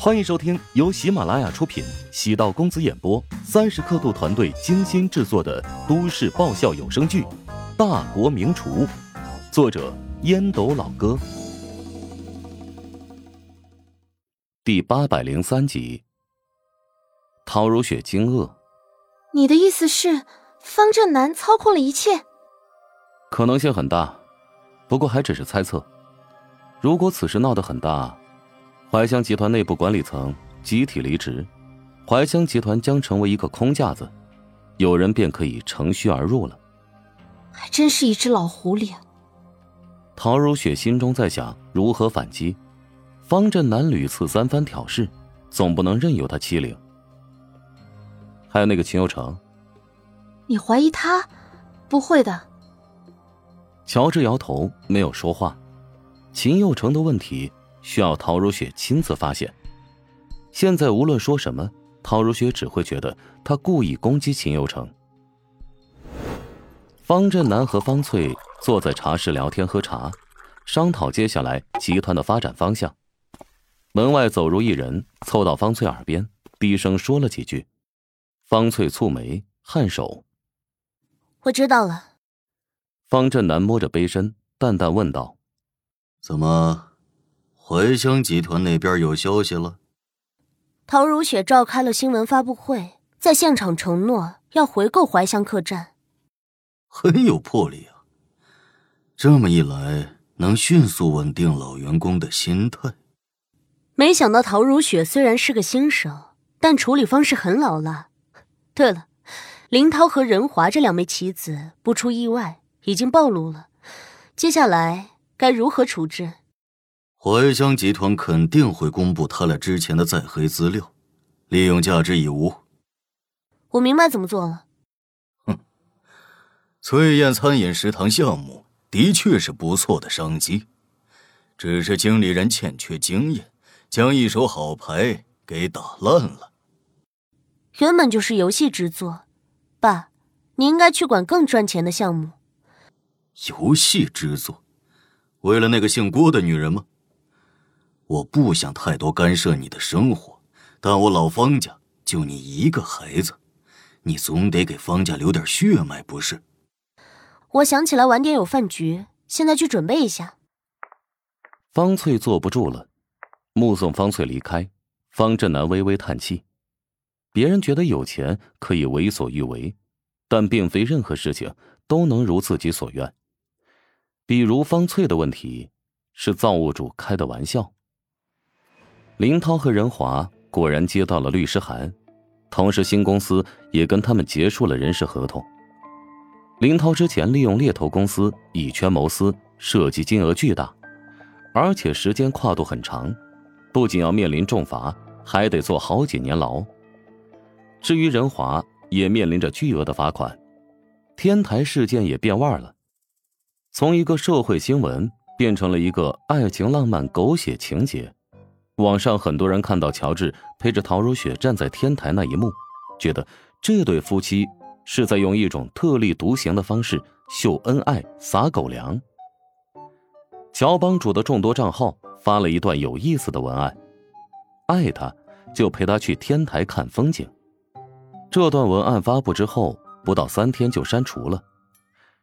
欢迎收听由喜马拉雅出品、喜道公子演播、三十刻度团队精心制作的都市爆笑有声剧《大国名厨》，作者烟斗老哥，第八百零三集。陶如雪惊愕：“你的意思是，方正南操控了一切？可能性很大，不过还只是猜测。如果此事闹得很大。”怀乡集团内部管理层集体离职，怀乡集团将成为一个空架子，有人便可以乘虚而入了。还真是一只老狐狸啊！陶如雪心中在想如何反击，方振南屡次三番挑事，总不能任由他欺凌。还有那个秦佑成，你怀疑他？不会的。乔治摇头，没有说话。秦佑成的问题。需要陶如雪亲自发现。现在无论说什么，陶如雪只会觉得他故意攻击秦佑成。方振南和方翠坐在茶室聊天喝茶，商讨接下来集团的发展方向。门外走入一人，凑到方翠耳边，低声说了几句。方翠蹙眉，颔首：“我知道了。”方振南摸着杯身，淡淡问道：“怎么？”怀香集团那边有消息了。陶如雪召开了新闻发布会，在现场承诺要回购怀香客栈，很有魄力啊。这么一来，能迅速稳定老员工的心态。没想到陶如雪虽然是个新手，但处理方式很老辣。对了，林涛和任华这两枚棋子，不出意外已经暴露了。接下来该如何处置？怀香集团肯定会公布他俩之前的在黑资料，利用价值已无。我明白怎么做了。哼，翠燕餐饮食堂项目的确是不错的商机，只是经理人欠缺经验，将一手好牌给打烂了。原本就是游戏制作，爸，你应该去管更赚钱的项目。游戏制作，为了那个姓郭的女人吗？我不想太多干涉你的生活，但我老方家就你一个孩子，你总得给方家留点血脉，不是？我想起来晚点有饭局，现在去准备一下。方翠坐不住了，目送方翠离开，方振南微微叹气。别人觉得有钱可以为所欲为，但并非任何事情都能如自己所愿。比如方翠的问题，是造物主开的玩笑。林涛和任华果然接到了律师函，同时新公司也跟他们结束了人事合同。林涛之前利用猎头公司以权谋私，涉及金额巨大，而且时间跨度很长，不仅要面临重罚，还得坐好几年牢。至于任华，也面临着巨额的罚款。天台事件也变味了，从一个社会新闻变成了一个爱情浪漫狗血情节。网上很多人看到乔治陪着陶如雪站在天台那一幕，觉得这对夫妻是在用一种特立独行的方式秀恩爱、撒狗粮。乔帮主的众多账号发了一段有意思的文案：“爱他，就陪他去天台看风景。”这段文案发布之后，不到三天就删除了。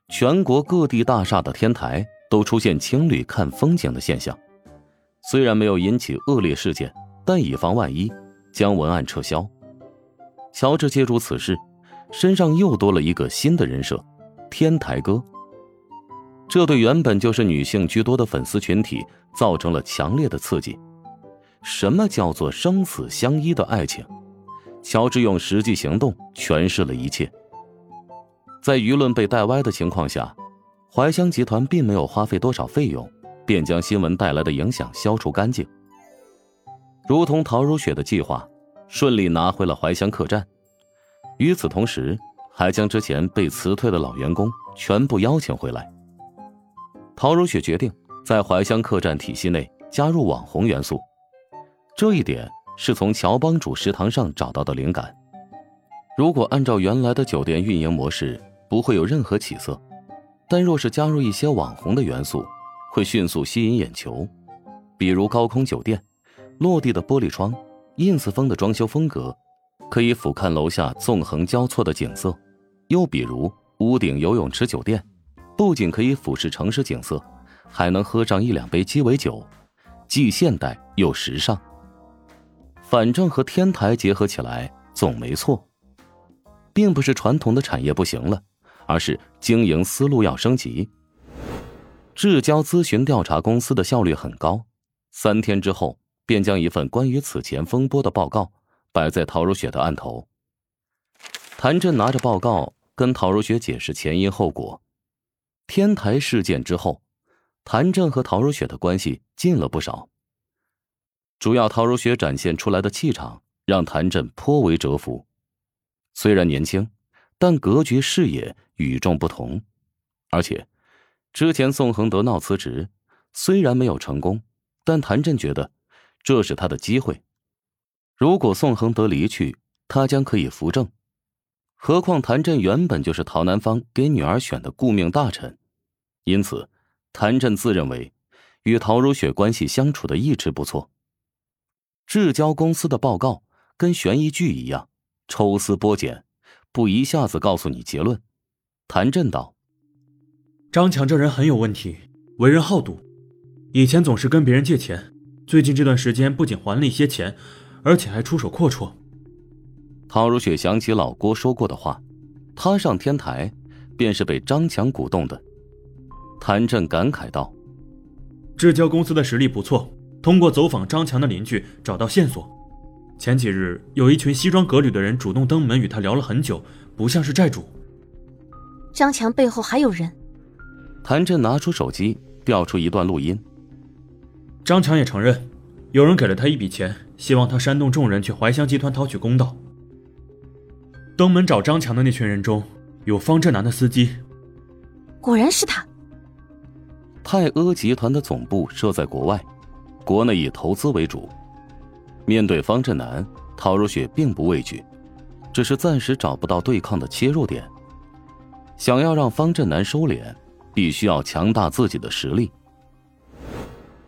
全国各地大厦的天台都出现情侣看风景的现象。虽然没有引起恶劣事件，但以防万一，将文案撤销。乔治借助此事，身上又多了一个新的人设——天台哥。这对原本就是女性居多的粉丝群体造成了强烈的刺激。什么叫做生死相依的爱情？乔治用实际行动诠释了一切。在舆论被带歪的情况下，怀香集团并没有花费多少费用。便将新闻带来的影响消除干净，如同陶如雪的计划，顺利拿回了怀乡客栈。与此同时，还将之前被辞退的老员工全部邀请回来。陶如雪决定在怀乡客栈体系内加入网红元素，这一点是从乔帮主食堂上找到的灵感。如果按照原来的酒店运营模式，不会有任何起色，但若是加入一些网红的元素，会迅速吸引眼球，比如高空酒店、落地的玻璃窗、ins 风的装修风格，可以俯瞰楼下纵横交错的景色；又比如屋顶游泳池酒店，不仅可以俯视城市景色，还能喝上一两杯鸡尾酒，既现代又时尚。反正和天台结合起来总没错，并不是传统的产业不行了，而是经营思路要升级。至交咨询调查公司的效率很高，三天之后便将一份关于此前风波的报告摆在陶如雪的案头。谭震拿着报告跟陶如雪解释前因后果。天台事件之后，谭震和陶如雪的关系近了不少。主要陶如雪展现出来的气场让谭震颇为折服。虽然年轻，但格局视野与众不同，而且。之前宋恒德闹辞职，虽然没有成功，但谭震觉得这是他的机会。如果宋恒德离去，他将可以扶正。何况谭震原本就是陶南方给女儿选的顾命大臣，因此谭震自认为与陶如雪关系相处的一直不错。至交公司的报告跟悬疑剧一样，抽丝剥茧，不一下子告诉你结论。谭震道。张强这人很有问题，为人好赌，以前总是跟别人借钱，最近这段时间不仅还了一些钱，而且还出手阔绰。陶如雪想起老郭说过的话，他上天台，便是被张强鼓动的。谭震感慨道：“至交公司的实力不错，通过走访张强的邻居找到线索。前几日有一群西装革履的人主动登门与他聊了很久，不像是债主。张强背后还有人。”谭震拿出手机，调出一段录音。张强也承认，有人给了他一笔钱，希望他煽动众人去怀香集团讨取公道。登门找张强的那群人中有方振南的司机，果然是他。泰阿集团的总部设在国外，国内以投资为主。面对方振南，陶如雪并不畏惧，只是暂时找不到对抗的切入点。想要让方振南收敛。必须要强大自己的实力。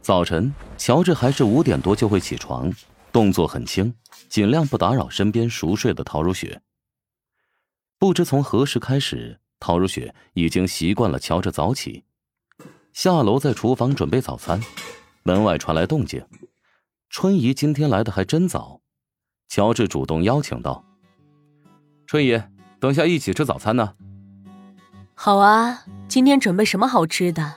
早晨，乔治还是五点多就会起床，动作很轻，尽量不打扰身边熟睡的陶如雪。不知从何时开始，陶如雪已经习惯了乔治早起。下楼在厨房准备早餐，门外传来动静。春姨今天来的还真早，乔治主动邀请道：“春姨，等下一起吃早餐呢。”好啊，今天准备什么好吃的？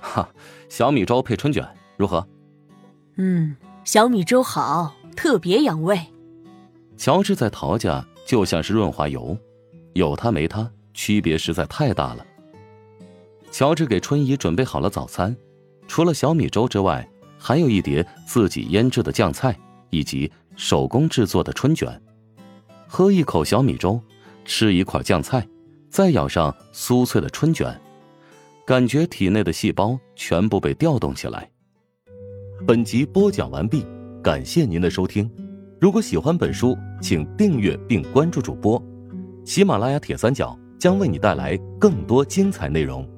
哈，小米粥配春卷，如何？嗯，小米粥好，特别养胃。乔治在陶家就像是润滑油，有他没他，区别实在太大了。乔治给春姨准备好了早餐，除了小米粥之外，还有一碟自己腌制的酱菜，以及手工制作的春卷。喝一口小米粥，吃一块酱菜。再咬上酥脆的春卷，感觉体内的细胞全部被调动起来。本集播讲完毕，感谢您的收听。如果喜欢本书，请订阅并关注主播。喜马拉雅铁三角将为你带来更多精彩内容。